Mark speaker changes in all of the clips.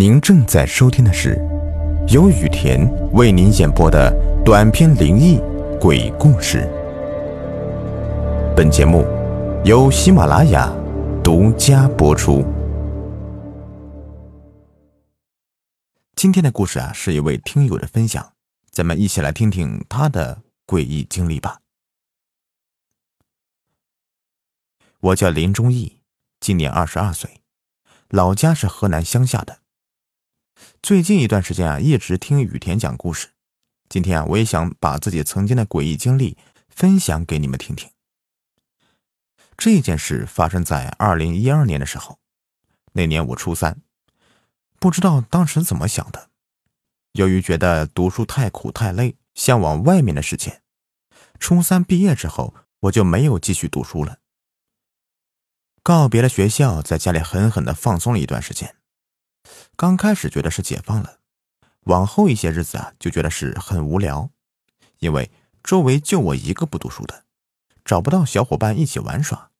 Speaker 1: 您正在收听的是由雨田为您演播的短篇灵异鬼故事。本节目由喜马拉雅独家播出。今天的故事啊，是一位听友的分享，咱们一起来听听他的诡异经历吧。我叫林忠义，今年二十二岁，老家是河南乡下的。最近一段时间啊，一直听雨田讲故事。今天啊，我也想把自己曾经的诡异经历分享给你们听听。这件事发生在二零一二年的时候，那年我初三，不知道当时怎么想的，由于觉得读书太苦太累，向往外面的世界，初三毕业之后，我就没有继续读书了。告别了学校，在家里狠狠的放松了一段时间。刚开始觉得是解放了，往后一些日子啊，就觉得是很无聊，因为周围就我一个不读书的，找不到小伙伴一起玩耍。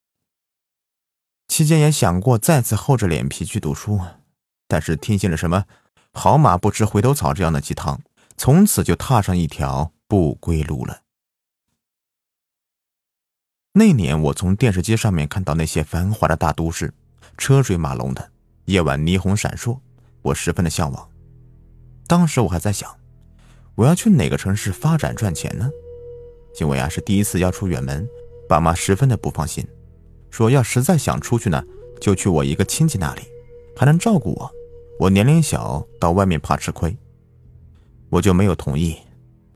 Speaker 1: 期间也想过再次厚着脸皮去读书，但是听信了什么“好马不吃回头草”这样的鸡汤，从此就踏上一条不归路了。那年，我从电视机上面看到那些繁华的大都市，车水马龙的，夜晚霓虹闪烁，我十分的向往。当时我还在想，我要去哪个城市发展赚钱呢？因为啊是第一次要出远门，爸妈十分的不放心，说要实在想出去呢，就去我一个亲戚那里，还能照顾我。我年龄小，到外面怕吃亏，我就没有同意。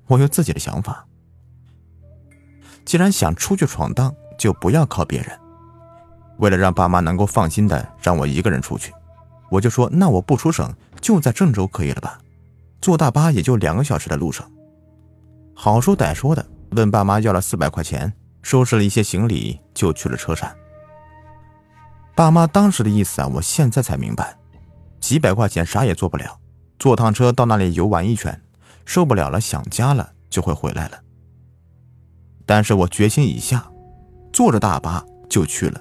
Speaker 1: 我有自己的想法。既然想出去闯荡，就不要靠别人。为了让爸妈能够放心的让我一个人出去，我就说那我不出省，就在郑州可以了吧？坐大巴也就两个小时的路程。好说歹说的，问爸妈要了四百块钱，收拾了一些行李，就去了车站。爸妈当时的意思啊，我现在才明白，几百块钱啥也做不了，坐趟车到那里游玩一圈，受不了了想家了就会回来了。但是我决心已下，坐着大巴就去了。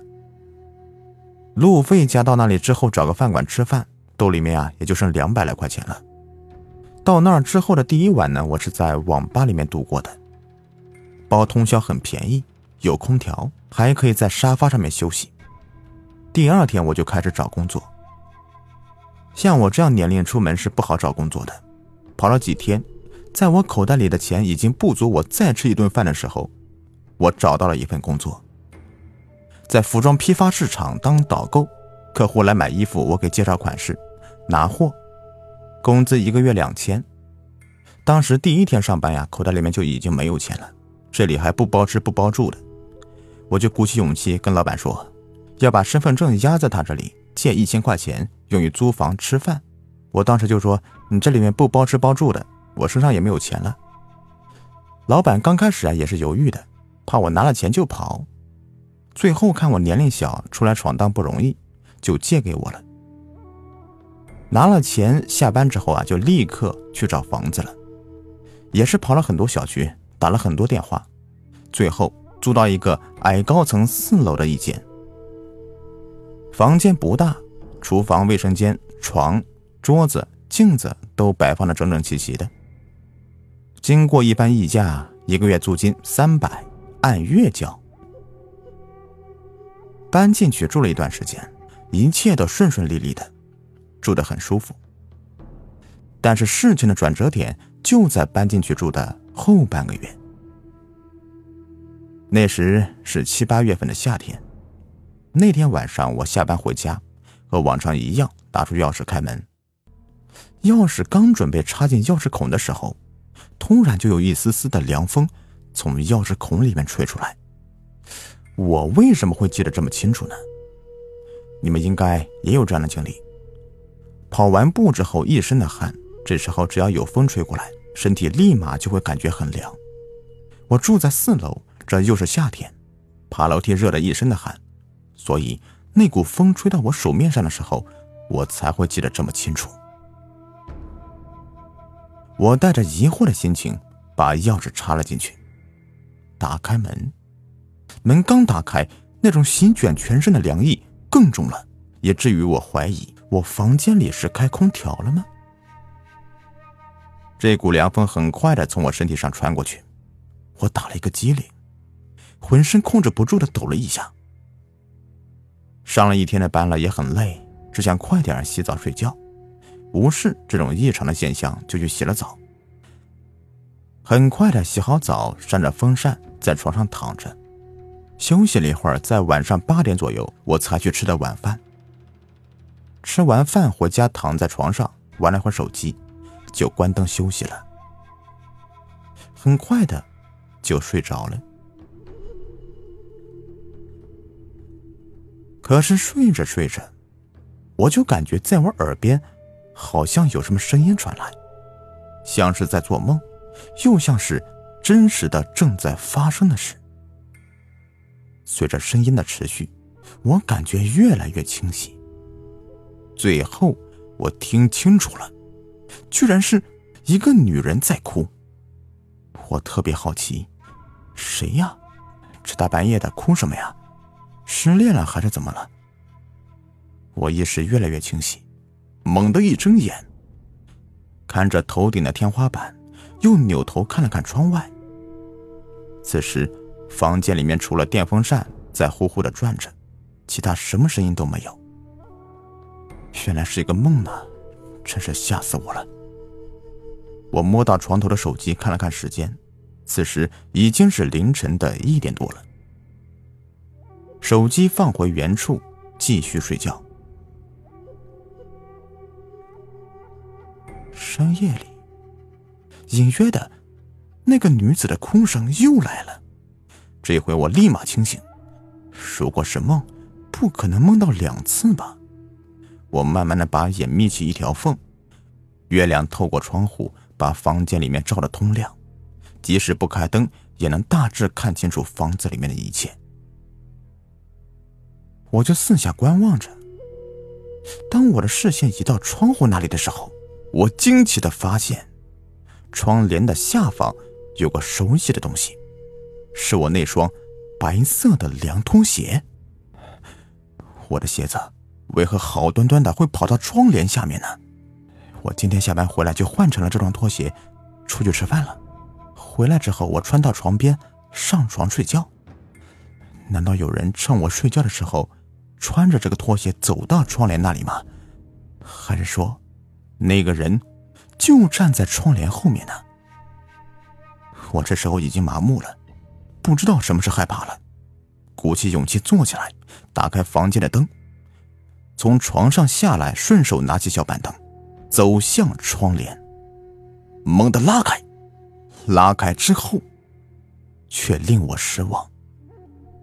Speaker 1: 路费加到那里之后，找个饭馆吃饭，兜里面啊也就剩两百来块钱了。到那儿之后的第一晚呢，我是在网吧里面度过的，包通宵很便宜，有空调，还可以在沙发上面休息。第二天我就开始找工作。像我这样年龄出门是不好找工作的，跑了几天。在我口袋里的钱已经不足我再吃一顿饭的时候，我找到了一份工作，在服装批发市场当导购，客户来买衣服，我给介绍款式，拿货，工资一个月两千。当时第一天上班呀，口袋里面就已经没有钱了，这里还不包吃不包住的，我就鼓起勇气跟老板说，要把身份证压在他这里，借一千块钱用于租房吃饭。我当时就说，你这里面不包吃包住的。我身上也没有钱了。老板刚开始啊也是犹豫的，怕我拿了钱就跑。最后看我年龄小，出来闯荡不容易，就借给我了。拿了钱，下班之后啊就立刻去找房子了，也是跑了很多小区，打了很多电话，最后租到一个矮高层四楼的一间。房间不大，厨房、卫生间、床、桌子、镜子都摆放的整整齐齐的。经过一番议价，一个月租金三百，按月交。搬进去住了一段时间，一切都顺顺利利的，住得很舒服。但是事情的转折点就在搬进去住的后半个月。那时是七八月份的夏天，那天晚上我下班回家，和往常一样拿出钥匙开门，钥匙刚准备插进钥匙孔的时候。突然就有一丝丝的凉风从钥匙孔里面吹出来。我为什么会记得这么清楚呢？你们应该也有这样的经历。跑完步之后一身的汗，这时候只要有风吹过来，身体立马就会感觉很凉。我住在四楼，这又是夏天，爬楼梯热得一身的汗，所以那股风吹到我手面上的时候，我才会记得这么清楚。我带着疑惑的心情，把钥匙插了进去，打开门。门刚打开，那种席卷全身的凉意更重了，也至于我怀疑我房间里是开空调了吗？这股凉风很快的从我身体上穿过去，我打了一个激灵，浑身控制不住的抖了一下。上了一天的班了，也很累，只想快点洗澡睡觉。无视这种异常的现象，就去洗了澡。很快的洗好澡，扇着风扇在床上躺着，休息了一会儿，在晚上八点左右，我才去吃的晚饭。吃完饭回家，躺在床上玩了会儿手机，就关灯休息了。很快的就睡着了。可是睡着睡着，我就感觉在我耳边。好像有什么声音传来，像是在做梦，又像是真实的正在发生的事。随着声音的持续，我感觉越来越清晰。最后，我听清楚了，居然是一个女人在哭。我特别好奇，谁呀？这大半夜的哭什么呀？失恋了还是怎么了？我意识越来越清晰。猛地一睁眼，看着头顶的天花板，又扭头看了看窗外。此时，房间里面除了电风扇在呼呼的转着，其他什么声音都没有。原来是一个梦呢，真是吓死我了。我摸到床头的手机，看了看时间，此时已经是凌晨的一点多了。手机放回原处，继续睡觉。深夜里，隐约的，那个女子的哭声又来了。这回我立马清醒，如果是梦，不可能梦到两次吧？我慢慢的把眼眯起一条缝，月亮透过窗户把房间里面照得通亮，即使不开灯，也能大致看清楚房子里面的一切。我就四下观望着，当我的视线移到窗户那里的时候。我惊奇的发现，窗帘的下方有个熟悉的东西，是我那双白色的凉拖鞋。我的鞋子为何好端端的会跑到窗帘下面呢？我今天下班回来就换成了这双拖鞋，出去吃饭了。回来之后，我穿到床边上床睡觉。难道有人趁我睡觉的时候，穿着这个拖鞋走到窗帘那里吗？还是说？那个人就站在窗帘后面呢。我这时候已经麻木了，不知道什么是害怕了。鼓起勇气坐起来，打开房间的灯，从床上下来，顺手拿起小板凳，走向窗帘，猛地拉开。拉开之后，却令我失望。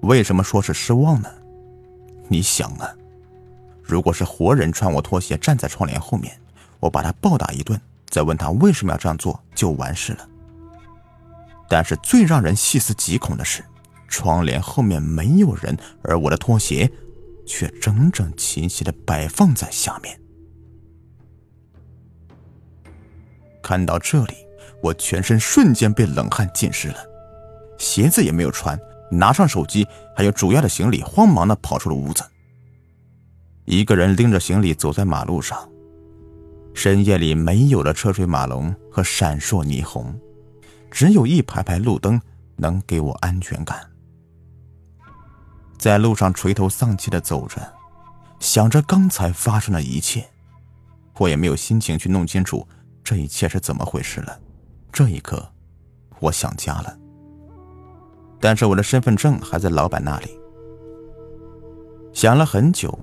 Speaker 1: 为什么说是失望呢？你想啊，如果是活人穿我拖鞋站在窗帘后面。我把他暴打一顿，再问他为什么要这样做，就完事了。但是最让人细思极恐的是，窗帘后面没有人，而我的拖鞋却整整齐齐的摆放在下面。看到这里，我全身瞬间被冷汗浸湿了，鞋子也没有穿，拿上手机还有主要的行李，慌忙的跑出了屋子。一个人拎着行李走在马路上。深夜里没有了车水马龙和闪烁霓虹，只有一排排路灯能给我安全感。在路上垂头丧气的走着，想着刚才发生的一切，我也没有心情去弄清楚这一切是怎么回事了。这一刻，我想家了，但是我的身份证还在老板那里。想了很久，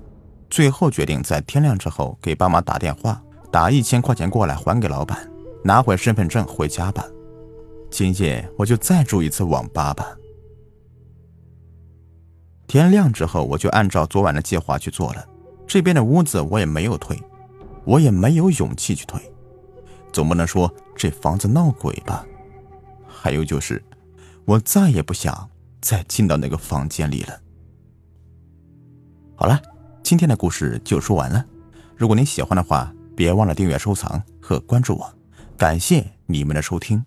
Speaker 1: 最后决定在天亮之后给爸妈打电话。打一千块钱过来还给老板，拿回身份证回家吧。今夜我就再住一次网吧吧。天亮之后，我就按照昨晚的计划去做了。这边的屋子我也没有退，我也没有勇气去退。总不能说这房子闹鬼吧？还有就是，我再也不想再进到那个房间里了。好了，今天的故事就说完了。如果您喜欢的话，别忘了订阅、收藏和关注我，感谢你们的收听。